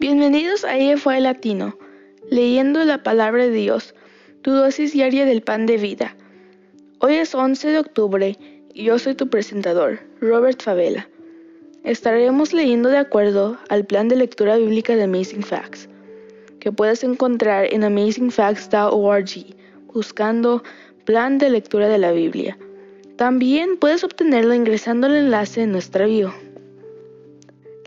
Bienvenidos a EFI Latino, leyendo la palabra de Dios, tu dosis diaria del pan de vida. Hoy es 11 de octubre y yo soy tu presentador, Robert Favela. Estaremos leyendo de acuerdo al plan de lectura bíblica de Amazing Facts, que puedes encontrar en amazingfacts.org buscando plan de lectura de la Biblia. También puedes obtenerlo ingresando al enlace en nuestra bio.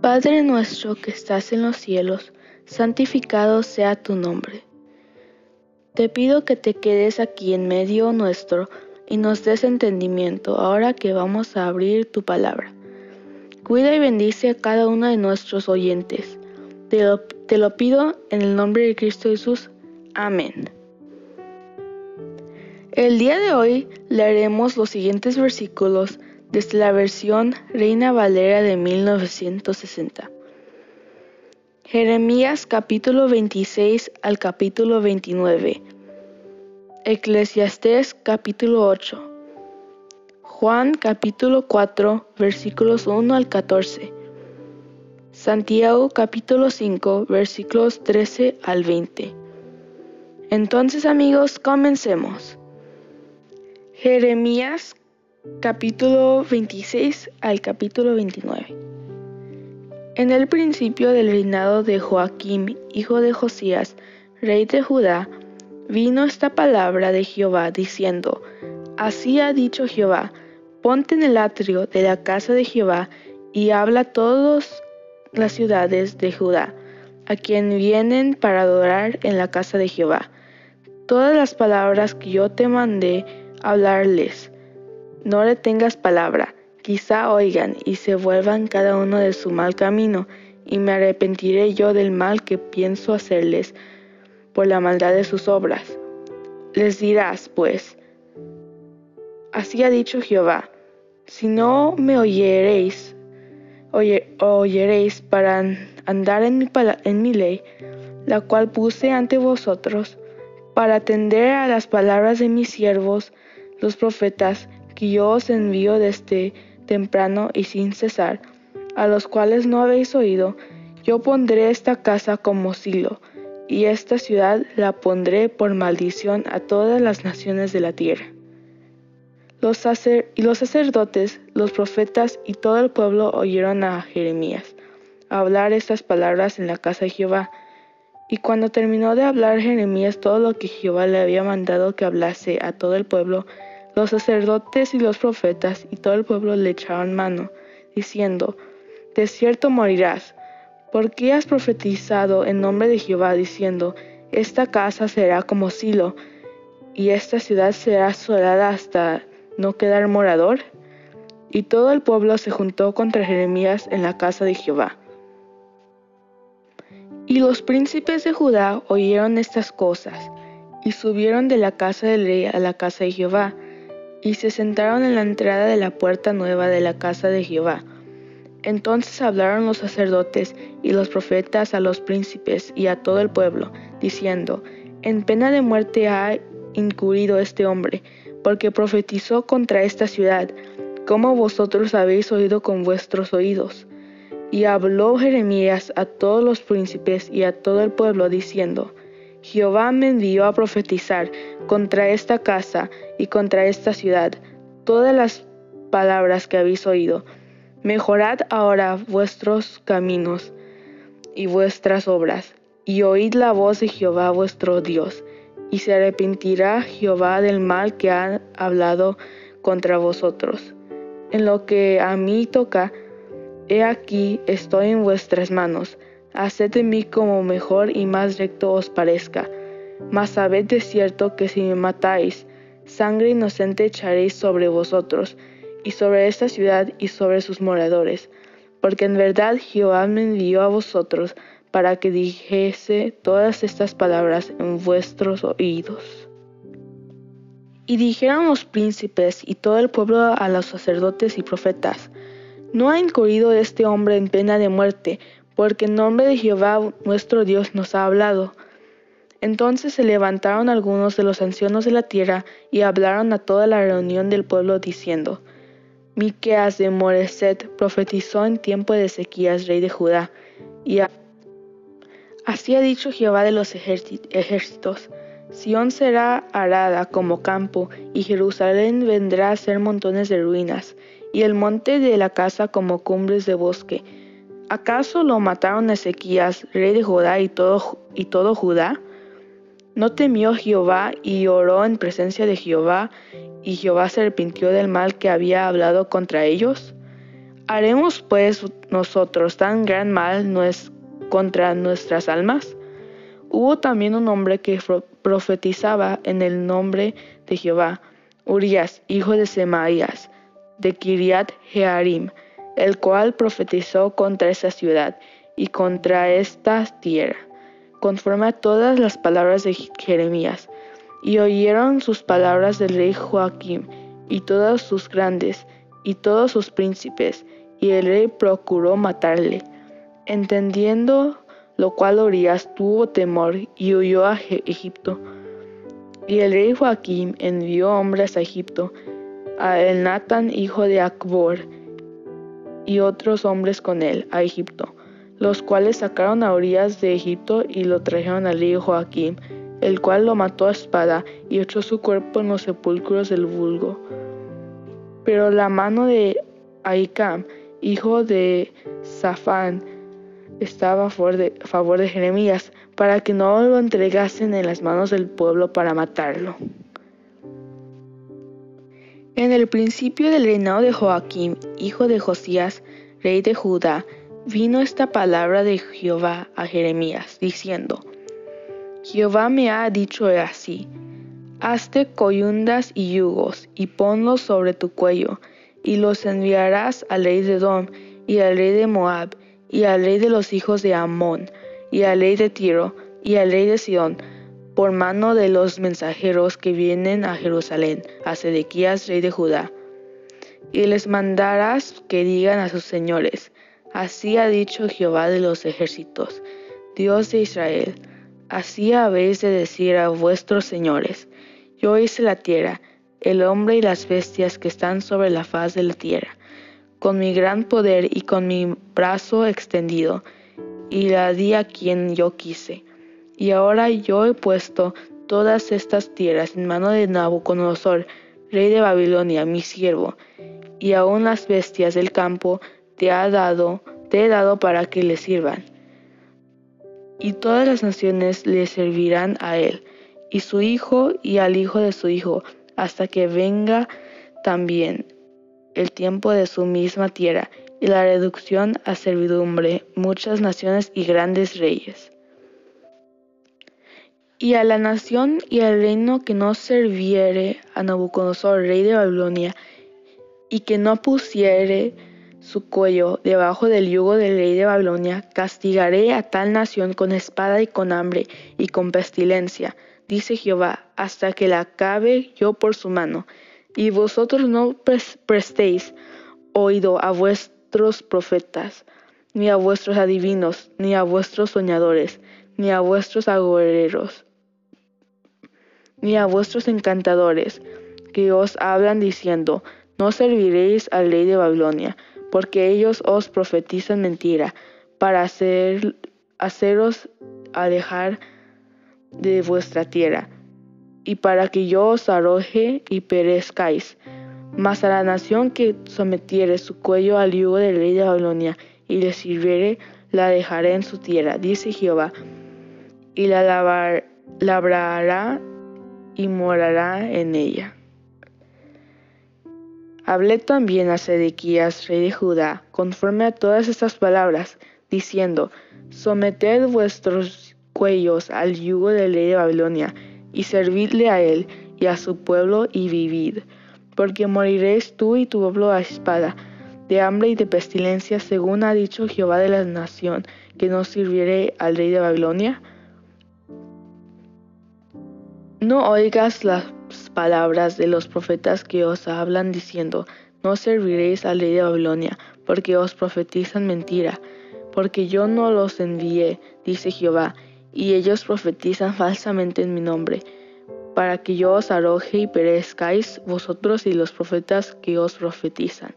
Padre nuestro que estás en los cielos, santificado sea tu nombre. Te pido que te quedes aquí en medio nuestro y nos des entendimiento ahora que vamos a abrir tu palabra. Cuida y bendice a cada uno de nuestros oyentes. Te lo, pido en el nombre de Cristo Jesús. Amén. El día de hoy leeremos los siguientes versículos desde la versión Reina Valera de 1960. Jeremías capítulo 26 al capítulo 29. Eclesiastés capítulo 8. Juan capítulo 4 versículos 1 al 14. Santiago capítulo 5 versículos 13 al 20. Entonces amigos, comencemos. Jeremías capítulo 26 al capítulo 29. En el principio del reinado de Joaquim, hijo de Josías, rey de Judá, vino esta palabra de Jehová diciendo, Así ha dicho Jehová, ponte en el atrio de la casa de Jehová y habla a todas las ciudades de Judá, a quien vienen para adorar en la casa de Jehová. Todas las palabras que yo te mandé hablarles, no le tengas palabra, quizá oigan y se vuelvan cada uno de su mal camino, y me arrepentiré yo del mal que pienso hacerles por la maldad de sus obras. Les dirás, pues, así ha dicho Jehová, si no me oyereis, oyereis para andar en mi, en mi ley, la cual puse ante vosotros, para atender a las palabras de mis siervos, los profetas, yo os envío desde temprano y sin cesar, a los cuales no habéis oído, yo pondré esta casa como silo, y esta ciudad la pondré por maldición a todas las naciones de la tierra. Los y los sacerdotes, los profetas y todo el pueblo oyeron a Jeremías hablar estas palabras en la casa de Jehová. Y cuando terminó de hablar Jeremías todo lo que Jehová le había mandado que hablase a todo el pueblo, los sacerdotes y los profetas y todo el pueblo le echaron mano, diciendo, De cierto morirás, porque has profetizado en nombre de Jehová, diciendo, Esta casa será como silo, y esta ciudad será asolada hasta no quedar morador? Y todo el pueblo se juntó contra Jeremías en la casa de Jehová. Y los príncipes de Judá oyeron estas cosas, y subieron de la casa del rey a la casa de Jehová, y se sentaron en la entrada de la puerta nueva de la casa de Jehová. Entonces hablaron los sacerdotes y los profetas a los príncipes y a todo el pueblo, diciendo, En pena de muerte ha incurrido este hombre, porque profetizó contra esta ciudad, como vosotros habéis oído con vuestros oídos. Y habló Jeremías a todos los príncipes y a todo el pueblo, diciendo, Jehová me envió a profetizar contra esta casa y contra esta ciudad todas las palabras que habéis oído. Mejorad ahora vuestros caminos y vuestras obras, y oíd la voz de Jehová vuestro Dios, y se arrepentirá Jehová del mal que ha hablado contra vosotros. En lo que a mí toca, he aquí estoy en vuestras manos Haced de mí como mejor y más recto os parezca. Mas sabed de cierto que si me matáis, sangre inocente echaréis sobre vosotros, y sobre esta ciudad y sobre sus moradores. Porque en verdad Jehová me envió a vosotros para que dijese todas estas palabras en vuestros oídos. Y dijeron los príncipes y todo el pueblo a los sacerdotes y profetas, ¿no ha incurrido este hombre en pena de muerte, porque en nombre de Jehová nuestro Dios nos ha hablado? Entonces se levantaron algunos de los ancianos de la tierra y hablaron a toda la reunión del pueblo diciendo, Miqueas de Moreset profetizó en tiempo de Ezequías, rey de Judá, y así ha dicho Jehová de los ejércitos, Sión será arada como campo, y Jerusalén vendrá a ser montones de ruinas, y el monte de la casa como cumbres de bosque. ¿Acaso lo mataron Ezequías, rey de Judá y todo, y todo Judá? No temió Jehová y oró en presencia de Jehová, y Jehová se arrepintió del mal que había hablado contra ellos. ¿Haremos pues nosotros tan gran mal contra nuestras almas? Hubo también un hombre que profetizaba en el nombre de Jehová, Urias, hijo de Semaías, de Kiriat Jearim, el cual profetizó contra esa ciudad y contra esta tierra conforme a todas las palabras de Jeremías. Y oyeron sus palabras del rey Joaquim, y todos sus grandes, y todos sus príncipes, y el rey procuró matarle. Entendiendo lo cual Orías tuvo temor y huyó a Egipto. Y el rey Joaquim envió hombres a Egipto, a el Natán hijo de Acbor, y otros hombres con él, a Egipto los cuales sacaron a Orías de Egipto y lo trajeron al rey Joaquim, el cual lo mató a espada y echó su cuerpo en los sepulcros del vulgo. Pero la mano de Ahikam, hijo de Safán, estaba a favor de, favor de Jeremías, para que no lo entregasen en las manos del pueblo para matarlo. En el principio del reinado de Joaquim, hijo de Josías, rey de Judá, vino esta palabra de Jehová a Jeremías, diciendo, Jehová me ha dicho así, hazte coyundas y yugos, y ponlos sobre tu cuello, y los enviarás al rey de Edom, y al rey de Moab, y al rey de los hijos de Amón, y al rey de Tiro, y al rey de Sidón, por mano de los mensajeros que vienen a Jerusalén, a Sedequías, rey de Judá. Y les mandarás que digan a sus señores, Así ha dicho Jehová de los ejércitos, Dios de Israel, así habéis de decir a vuestros señores, yo hice la tierra, el hombre y las bestias que están sobre la faz de la tierra, con mi gran poder y con mi brazo extendido, y la di a quien yo quise. Y ahora yo he puesto todas estas tierras en mano de Nabucodonosor, rey de Babilonia, mi siervo, y aun las bestias del campo te ha dado, te he dado para que le sirvan. Y todas las naciones le servirán a él, y su hijo y al hijo de su hijo, hasta que venga también el tiempo de su misma tierra, y la reducción a servidumbre, muchas naciones y grandes reyes. Y a la nación y al reino que no serviere a Nabucodonosor, rey de Babilonia, y que no pusiere su cuello debajo del yugo del rey de Babilonia, castigaré a tal nación con espada y con hambre y con pestilencia, dice Jehová, hasta que la acabe yo por su mano. Y vosotros no prestéis oído a vuestros profetas, ni a vuestros adivinos, ni a vuestros soñadores, ni a vuestros agoreros, ni a vuestros encantadores, que os hablan diciendo, no serviréis al rey de Babilonia, porque ellos os profetizan mentira, para hacer, haceros alejar de vuestra tierra, y para que yo os arroje y perezcáis. Mas a la nación que sometiere su cuello al yugo del rey de Babilonia y le sirviere, la dejaré en su tierra, dice Jehová, y la labrará y morará en ella. Hablé también a Sedequías, rey de Judá, conforme a todas estas palabras, diciendo, Someted vuestros cuellos al yugo del rey de Babilonia, y servidle a él y a su pueblo y vivid, porque moriréis tú y tu pueblo a espada, de hambre y de pestilencia, según ha dicho Jehová de la nación que no sirviere al rey de Babilonia? No oigas las palabras de los profetas que os hablan diciendo, no serviréis al rey de Babilonia, porque os profetizan mentira, porque yo no los envié, dice Jehová, y ellos profetizan falsamente en mi nombre, para que yo os arroje y perezcáis vosotros y los profetas que os profetizan.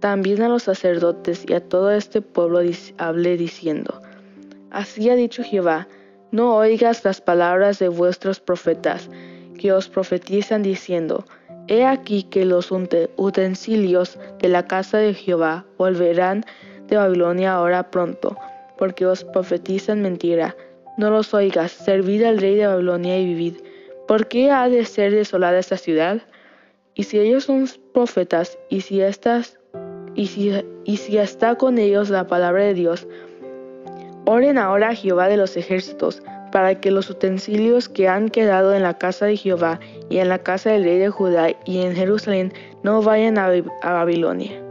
También a los sacerdotes y a todo este pueblo hablé diciendo, Así ha dicho Jehová, no oigas las palabras de vuestros profetas, que os profetizan diciendo, He aquí que los utensilios de la casa de Jehová volverán de Babilonia ahora pronto, porque os profetizan mentira. No los oigas, servid al rey de Babilonia y vivid. ¿Por qué ha de ser desolada esta ciudad? Y si ellos son profetas, y si y si está con ellos la palabra de Dios, oren ahora a Jehová de los ejércitos, para que los utensilios que han quedado en la casa de Jehová y en la casa del rey de Judá y en Jerusalén no vayan a, Babilonia.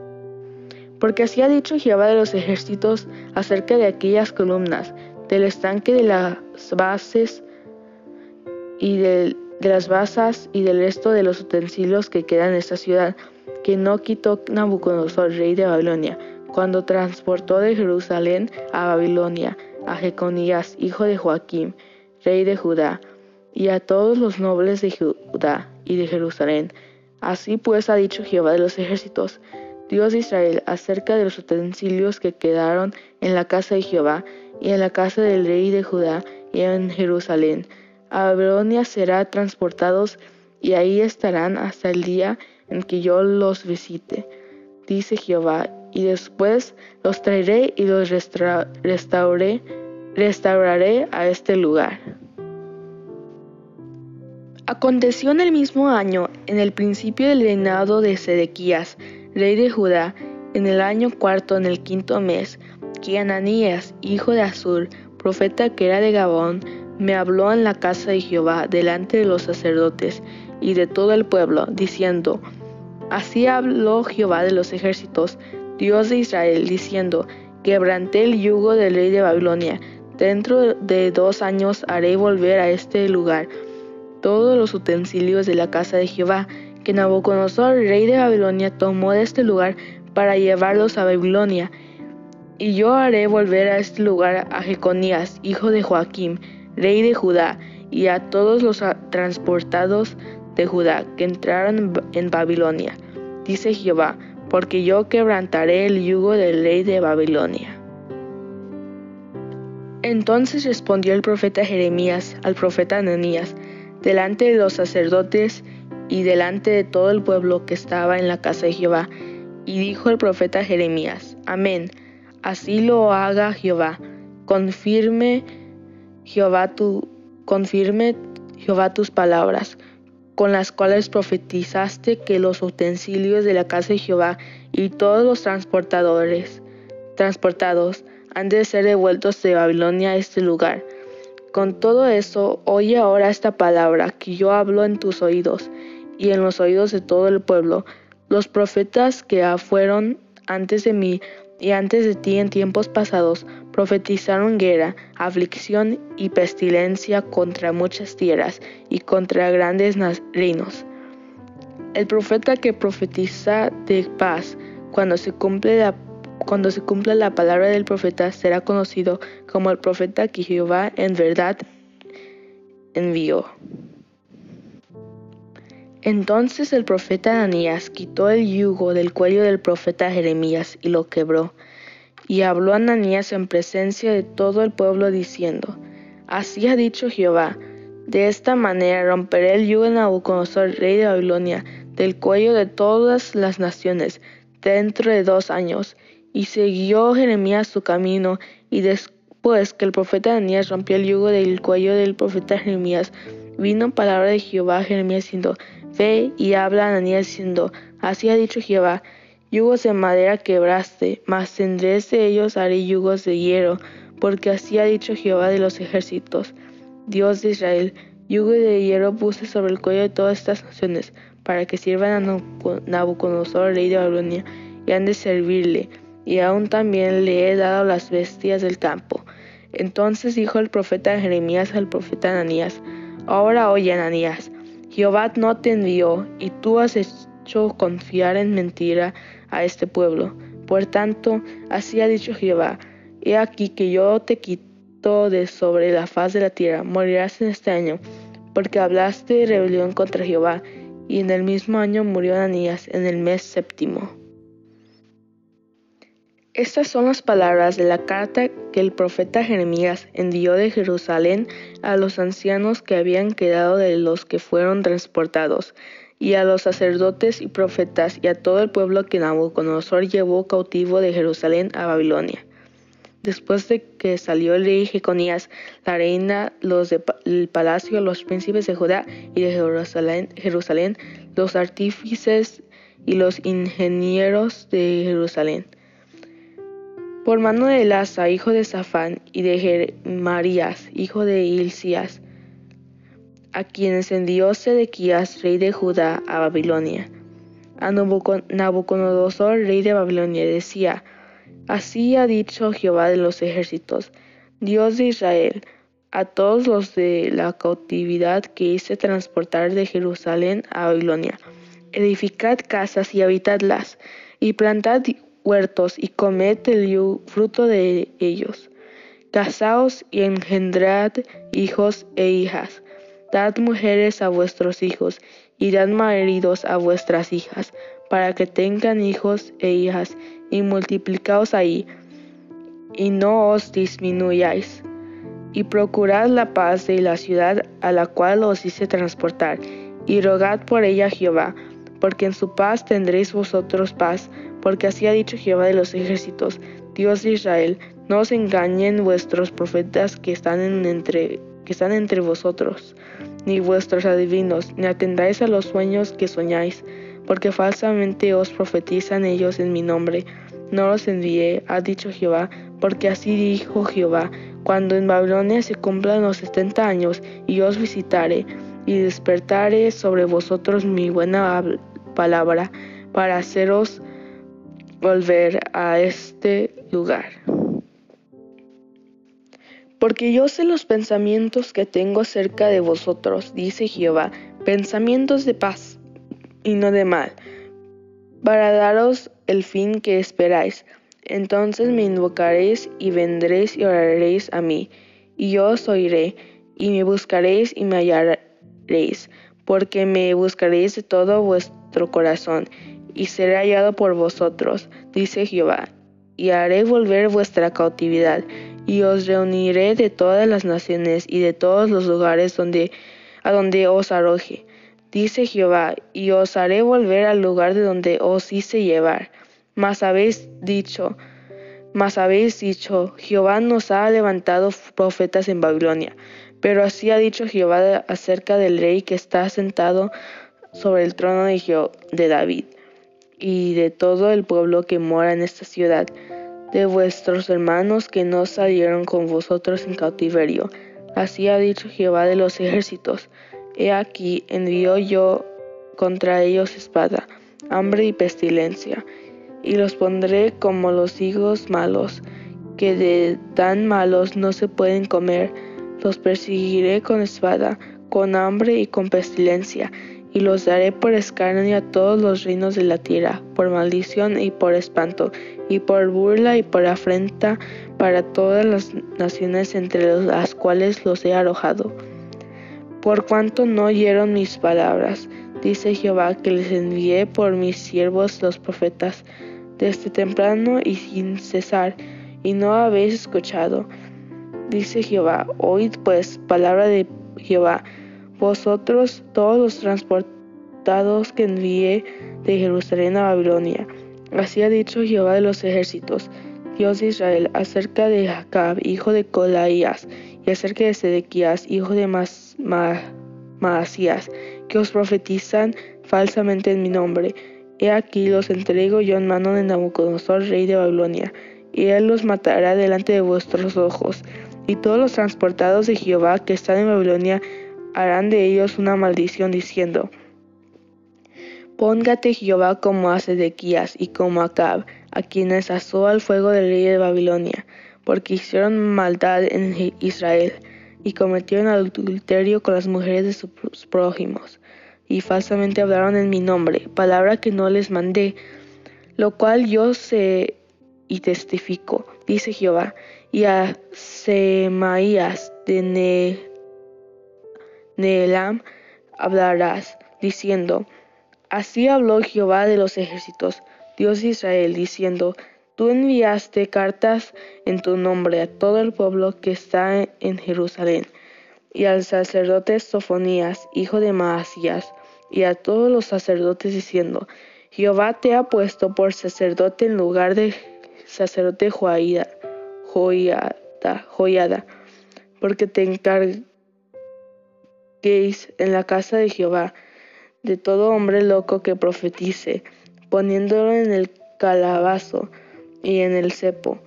Porque así ha dicho Jehová de los ejércitos acerca de aquellas columnas, del estanque de las bases y de, de las basas y del resto de los utensilios que quedan en esta ciudad, que no quitó Nabucodonosor, rey de Babilonia, cuando transportó de Jerusalén a Babilonia a Jeconías, hijo de Joaquim, rey de Judá, y a todos los nobles de Judá y de Jerusalén. Así pues ha dicho Jehová de los ejércitos, Dios de Israel, acerca de los utensilios que quedaron en la casa de Jehová y en la casa del rey de Judá y en Jerusalén. A Babilonia será transportados y ahí estarán hasta el día en que yo los visite, dice Jehová, y después los traeré y los restauraré, restauraré a este lugar. Aconteció en el mismo año, en el principio del reinado de Sedequías, rey de Judá, en el año cuarto, en el quinto mes, que Ananías, hijo de Azur, profeta que era de Gabón, me habló en la casa de Jehová delante de los sacerdotes y de todo el pueblo, diciendo, Así habló Jehová de los ejércitos, Dios de Israel, diciendo, Quebranté el yugo del rey de Babilonia. Dentro de dos años haré volver a este lugar todos los utensilios de la casa de Jehová, que Nabucodonosor, rey de Babilonia, tomó de este lugar para llevarlos a Babilonia. Y yo haré volver a este lugar a Jeconías, hijo de Joaquim, rey de Judá, y a todos los transportados de Judá que entraron en Babilonia, dice Jehová, porque yo quebrantaré el yugo del rey de Babilonia. Entonces respondió el profeta Jeremías al profeta Ananías, delante de los sacerdotes y delante de todo el pueblo que estaba en la casa de Jehová, y dijo el profeta Jeremías, Amén, así lo haga Jehová, Jehová tu, confirme Jehová tus palabras, con las cuales profetizaste que los utensilios de la casa de Jehová y todos los transportadores transportados han de ser devueltos de Babilonia a este lugar. Con todo eso, oye ahora esta palabra que yo hablo en tus oídos y en los oídos de todo el pueblo. Los profetas que fueron antes de mí y antes de ti en tiempos pasados profetizaron guerra, aflicción y pestilencia contra muchas tierras y contra grandes reinos. El profeta que profetiza de paz, cuando se cumple la, cuando se cumpla la palabra del profeta, será conocido como el profeta que Jehová en verdad envió. Entonces el profeta Ananías quitó el yugo del cuello del profeta Jeremías y lo quebró. Y habló Ananías en presencia de todo el pueblo diciendo, Así ha dicho Jehová, de esta manera romperé el yugo de Nabucodonosor, rey de Babilonia, del cuello de todas las naciones, dentro de dos años. Y siguió Jeremías su camino, y después que el profeta Ananías rompió el yugo del cuello del profeta Jeremías, vino palabra de Jehová a Jeremías diciendo, Ve y habla a Ananías diciendo, Así ha dicho Jehová, yugos de madera quebraste, mas tendré de ellos haré yugos de hierro, porque así ha dicho Jehová de los ejércitos, Dios de Israel, yugo de hierro puse sobre el cuello de todas estas naciones, para que sirvan a Nabucodonosor, rey de Babilonia, y han de servirle. y aún también le he dado las bestias del campo. Entonces dijo el profeta Jeremías al profeta Ananías, Ahora oye, Ananías, Jehová no te envió, y tú has hecho confiar en mentira a este pueblo. Por tanto, así ha dicho Jehová, he aquí que yo te quito de sobre la faz de la tierra, morirás en este año, porque hablaste de rebelión contra Jehová, y en el mismo año murió Ananías, en el mes séptimo. Estas son las palabras de la carta que el profeta Jeremías envió de Jerusalén a los ancianos que habían quedado de los que fueron transportados, y a los sacerdotes y profetas y a todo el pueblo que Nabucodonosor llevó cautivo de Jerusalén a Babilonia. Después de que salió el rey Jeconías, la reina, los del palacio, los príncipes de Judá y de Jerusalén, los artífices y los ingenieros de Jerusalén, por mano de Elasa, hijo de Safán, y de Marías, hijo de Hilcías, a quienes envió Sedequías, rey de Judá, a Babilonia. A Nabucodonosor, rey de Babilonia, decía, Así ha dicho Jehová de los ejércitos, Dios de Israel, a todos los de la cautividad que hice transportar de Jerusalén a Babilonia. Edificad casas y habitadlas, y plantad huertos y comed el fruto de ellos. Casaos y engendrad hijos e hijas. Dad mujeres a vuestros hijos y dad maridos a vuestras hijas, para que tengan hijos e hijas, y multiplicaos ahí, y no os disminuyáis. Y procurad la paz de la ciudad a la cual os hice transportar, y rogad por ella a Jehová, porque en su paz tendréis vosotros paz, porque así ha dicho Jehová de los ejércitos, Dios de Israel, no os engañen vuestros profetas que están, entre, que están entre vosotros, ni vuestros adivinos, ni atendáis a los sueños que soñáis, porque falsamente os profetizan ellos en mi nombre. No los envié, ha dicho Jehová, porque así dijo Jehová, cuando en Babilonia se cumplan los setenta años, y os visitaré, y despertaré sobre vosotros mi buena palabra, para haceros volver a este lugar. Porque yo sé los pensamientos que tengo cerca de vosotros, dice Jehová, pensamientos de paz y no de mal, para daros el fin que esperáis. Entonces me invocaréis y vendréis y oraréis a mí, y yo os oiré, y me buscaréis y me hallaréis, porque me buscaréis de todo vuestro corazón, y seré hallado por vosotros, dice Jehová, y haré volver vuestra cautividad, y os reuniré de todas las naciones y de todos los lugares donde, a donde os arroje, dice Jehová, y os haré volver al lugar de donde os hice llevar. Mas habéis dicho, mas habéis dicho, Jehová nos ha levantado profetas en Babilonia. Pero así ha dicho Jehová acerca del rey que está sentado sobre el trono de, de David y de todo el pueblo que mora en esta ciudad, de vuestros hermanos que no salieron con vosotros en cautiverio. Así ha dicho Jehová de los ejércitos. He aquí envío yo contra ellos espada, hambre y pestilencia, y los pondré como los higos malos, que de tan malos no se pueden comer. Los perseguiré con espada, con hambre y con pestilencia, y los daré por escarnio a todos los reinos de la tierra, por maldición y por espanto, y por burla y por afrenta para todas las naciones entre las cuales los he arrojado. Por cuanto no oyeron mis palabras, dice Jehová, que les envié por mis siervos los profetas, desde temprano y sin cesar, y no habéis escuchado. Dice Jehová, oíd pues palabra de Jehová, vosotros todos los transportados que envié de Jerusalén a Babilonia. Así ha dicho Jehová de los ejércitos, Dios de Israel, acerca de Jacob, hijo de Colaías, y acerca de Sedequías, hijo de Mas Maasías, que os profetizan falsamente en mi nombre. He aquí los entrego yo en mano de Nabucodonosor, rey de Babilonia, y él los matará delante de vuestros ojos. Y todos los transportados de Jehová que están en Babilonia harán de ellos una maldición diciendo, Póngate Jehová como a Sedequías y como a Acab, a quienes asó al fuego del rey de Babilonia, porque hicieron maldad en Israel, y cometieron adulterio con las mujeres de sus prójimos, y falsamente hablaron en mi nombre, palabra que no les mandé, lo cual yo sé y testifico, dice Jehová, y a Semaías de Neelam hablarás, diciendo, Así habló Jehová de los ejércitos, Dios de Israel, diciendo, Tú enviaste cartas en tu nombre a todo el pueblo que está en Jerusalén, y al sacerdote Sofonías, hijo de Maasías, y a todos los sacerdotes diciendo, Jehová te ha puesto por sacerdote en lugar de sacerdote Joiada, porque te encarguéis en la casa de Jehová de todo hombre loco que profetice, poniéndolo en el calabazo y en el cepo.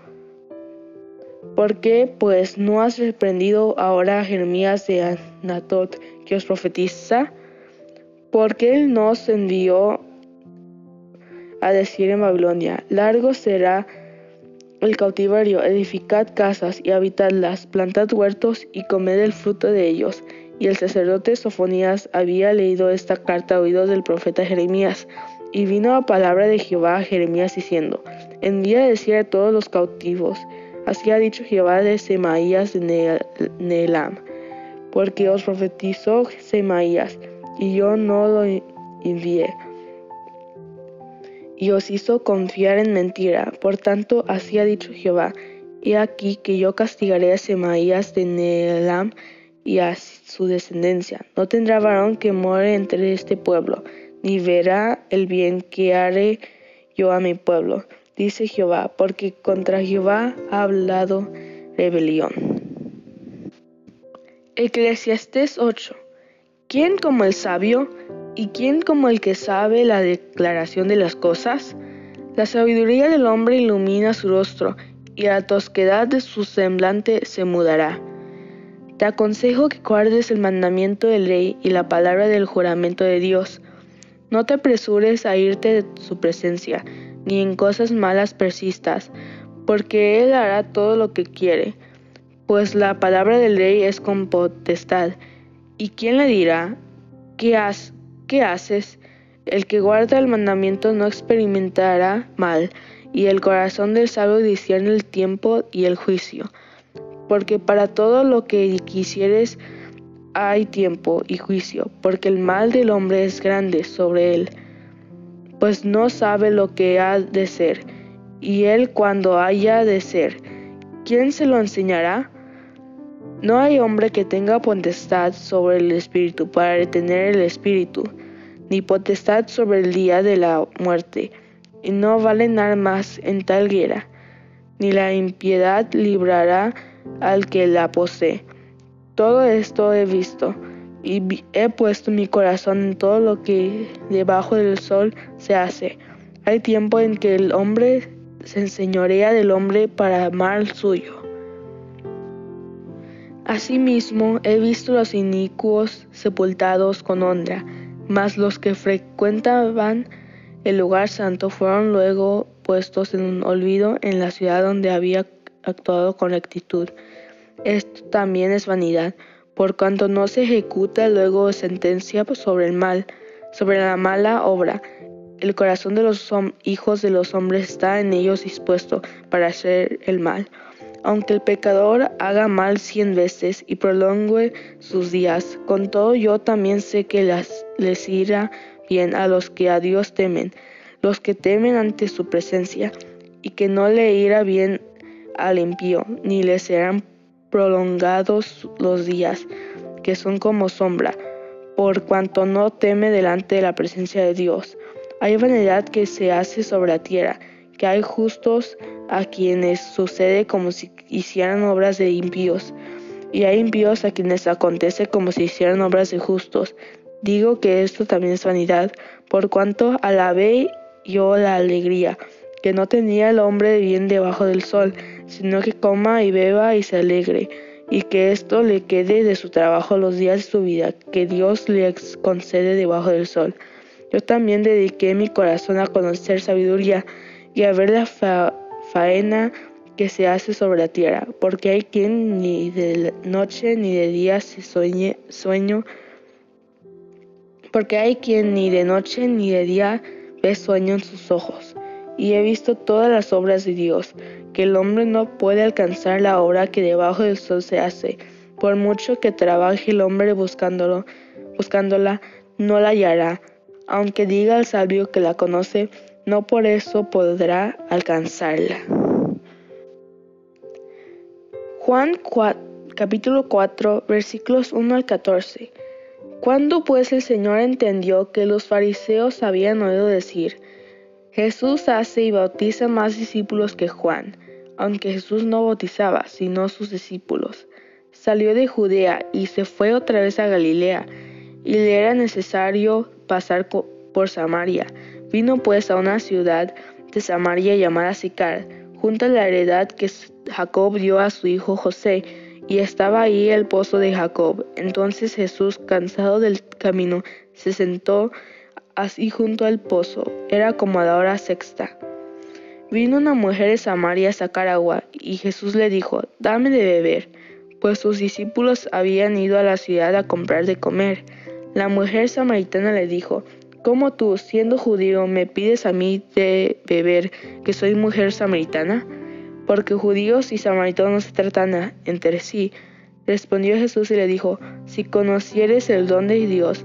¿Por qué, pues, no has reprendido ahora a Jeremías de Anatot que os profetiza? Porque él nos envió a decir en Babilonia, largo será el cautiverio, edificad casas y habitadlas, plantad huertos y comed el fruto de ellos y el sacerdote Sofonías había leído esta carta a oídos del profeta Jeremías. Y vino la palabra de Jehová a Jeremías diciendo, Envía a decir a todos los cautivos, así ha dicho Jehová de Semaías de Neelam, porque os profetizó Semaías, y yo no lo envié. Y os hizo confiar en mentira, por tanto así ha dicho Jehová, He aquí que yo castigaré a Semaías de Neelam y a su descendencia. No tendrá varón que more entre este pueblo, ni verá el bien que haré yo a mi pueblo, dice Jehová, porque contra Jehová ha hablado rebelión. Eclesiastés 8. ¿Quién como el sabio y quién como el que sabe la declaración de las cosas? La sabiduría del hombre ilumina su rostro, y la tosquedad de su semblante se mudará. Te aconsejo que guardes el mandamiento del rey y la palabra del juramento de Dios. No te apresures a irte de su presencia, ni en cosas malas persistas, porque Él hará todo lo que quiere, pues la palabra del rey es con potestad. ¿Y quién le dirá, ¿qué, qué haces? El que guarda el mandamiento no experimentará mal, y el corazón del sabio discierne el tiempo y el juicio porque para todo lo que quisieres hay tiempo y juicio, porque el mal del hombre es grande sobre él, pues no sabe lo que ha de ser, y él cuando haya de ser, ¿quién se lo enseñará? No hay hombre que tenga potestad sobre el espíritu para retener el espíritu, ni potestad sobre el día de la muerte, y no valen armas en tal guerra, ni la impiedad librará al que la posee. Todo esto he visto y he puesto mi corazón en todo lo que debajo del sol se hace. Hay tiempo en que el hombre se enseñorea del hombre para amar al suyo. Asimismo, he visto los inicuos sepultados con honra, mas los que frecuentaban el lugar santo fueron luego puestos en un olvido en la ciudad donde había actuado con rectitud. Esto también es vanidad, por cuanto no se ejecuta luego sentencia sobre el mal, sobre la mala obra. El corazón de los hijos de los hombres está en ellos dispuesto para hacer el mal. Aunque el pecador haga mal cien veces y prolongue sus días, con todo yo también sé que les irá bien a los que a Dios temen, los que temen ante su presencia, y que no le irá bien al impío, ni le serán prolongados los días, que son como sombra, por cuanto no teme delante de la presencia de Dios. Hay vanidad que se hace sobre la tierra, que hay justos a quienes sucede como si hicieran obras de impíos, y hay impíos a quienes acontece como si hicieran obras de justos. Digo que esto también es vanidad, por cuanto alabé yo la alegría, que no tenía el hombre bien debajo del sol, sino que coma y beba y se alegre, y que esto le quede de su trabajo los días de su vida, que Dios le concede debajo del sol. yo también dediqué mi corazón a conocer sabiduría y a ver la faena que se hace sobre la tierra, porque hay quien ni de noche ni de día se sueñe, sueño, porque hay quien ni de noche ni de día ve sueño en sus ojos. Y he visto todas las obras de Dios, que el hombre no puede alcanzar la obra que debajo del sol se hace. Por mucho que trabaje el hombre buscándolo, buscándola, no la hallará. Aunque diga al sabio que la conoce, no por eso podrá alcanzarla. Juan capítulo 4 versículos 1 al 14. Cuando pues el Señor entendió que los fariseos habían oído decir, Jesús hace y bautiza más discípulos que Juan, aunque Jesús no bautizaba, sino sus discípulos, salió de Judea y se fue otra vez a Galilea, y le era necesario pasar por Samaria. Vino pues a una ciudad de Samaria llamada Sicar, junto a la heredad que Jacob dio a su hijo José, y estaba ahí el pozo de Jacob. Entonces Jesús, cansado del camino, se sentó así junto al pozo. Era como a la hora sexta. Vino una mujer de Samaria a sacar agua, y Jesús le dijo, Dame de beber, pues sus discípulos habían ido a la ciudad a comprar de comer. La mujer samaritana le dijo, ¿Cómo tú, siendo judío, me pides a mí de beber que soy mujer samaritana? porque judíos y samaritanos se tratan entre sí. Respondió Jesús y le dijo, si conocieres el don de Dios,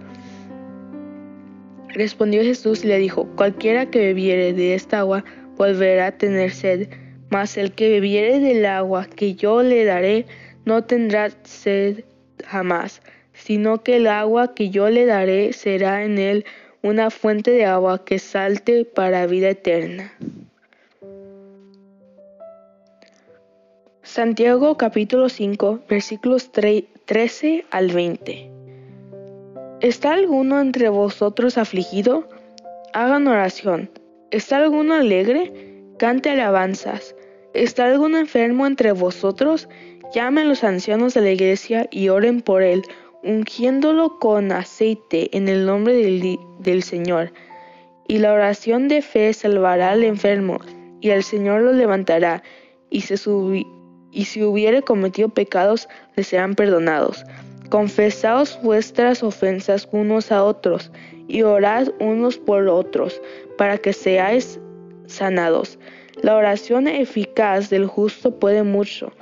Respondió Jesús y le dijo, cualquiera que bebiere de esta agua volverá a tener sed, mas el que bebiere del agua que yo le daré no tendrá sed jamás, sino que el agua que yo le daré será en él una fuente de agua que salte para vida eterna. Santiago capítulo 5 versículos 13 al 20. ¿Está alguno entre vosotros afligido? Hagan oración. ¿Está alguno alegre? Cante alabanzas. ¿Está alguno enfermo entre vosotros? Llamen los ancianos de la iglesia y oren por él, ungiéndolo con aceite en el nombre del, Señor. Y la oración de fe salvará al enfermo, y el Señor lo levantará, y y si hubiere cometido pecados, le serán perdonados. Confesaos vuestras ofensas unos a otros, y orad unos por otros, para que seáis sanados. La oración eficaz del justo puede mucho.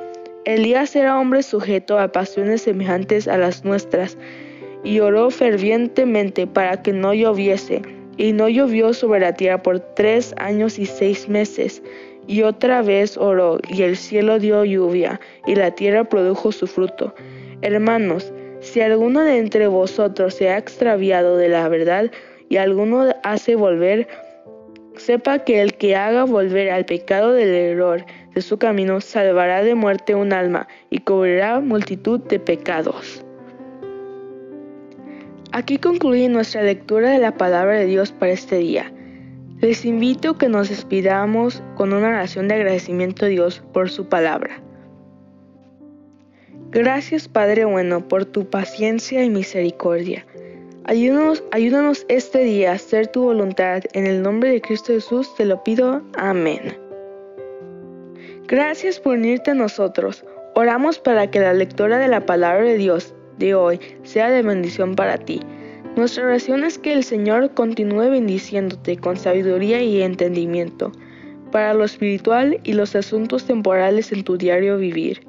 Elías era hombre sujeto a pasiones semejantes a las nuestras, y oró fervientemente para que no lloviese, y no llovió sobre la tierra por tres años y seis meses. Y otra vez oró, y el cielo dio lluvia, y la tierra produjo su fruto. Hermanos, si alguno de entre vosotros se ha extraviado de la verdad, y alguno hace volver, sepa que el que haga volver al pecado del error de su camino salvará de muerte un alma y cubrirá multitud de pecados. Aquí concluye nuestra lectura de la palabra de Dios para este día. Les invito a que nos despidamos con una oración de agradecimiento a Dios por su palabra. Gracias Padre bueno por tu paciencia y misericordia. Ayúdanos, este día a hacer tu voluntad. En el nombre de Cristo Jesús te lo pido. Amén. Gracias por unirte a nosotros. Oramos para que la lectura de la palabra de Dios de hoy sea de bendición para ti. Nuestra oración es que el Señor continúe bendiciéndote con sabiduría y entendimiento para lo espiritual y los asuntos temporales en tu diario vivir.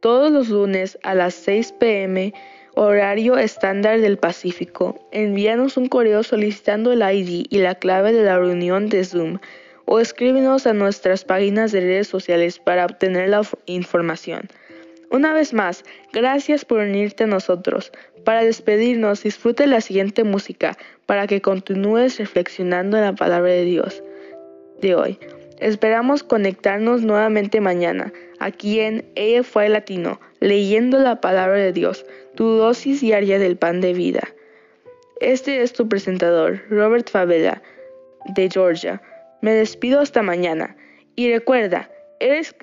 todos los lunes a las 6 pm, horario estándar del Pacífico, envíanos un correo solicitando el ID y la clave de la reunión de Zoom o escríbenos a nuestras páginas de redes sociales para obtener la información. Una vez más, gracias por unirte a nosotros. Para despedirnos, disfrute la siguiente música para que continúes reflexionando en la palabra de Dios de hoy. Esperamos conectarnos nuevamente mañana, aquí en AFY Latino, leyendo la palabra de Dios, tu dosis diaria del pan de vida. Este es tu presentador, Robert Favela, de Georgia. Me despido hasta mañana. Y recuerda, eres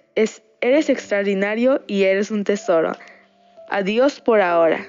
extraordinario y eres un tesoro. Adiós por ahora.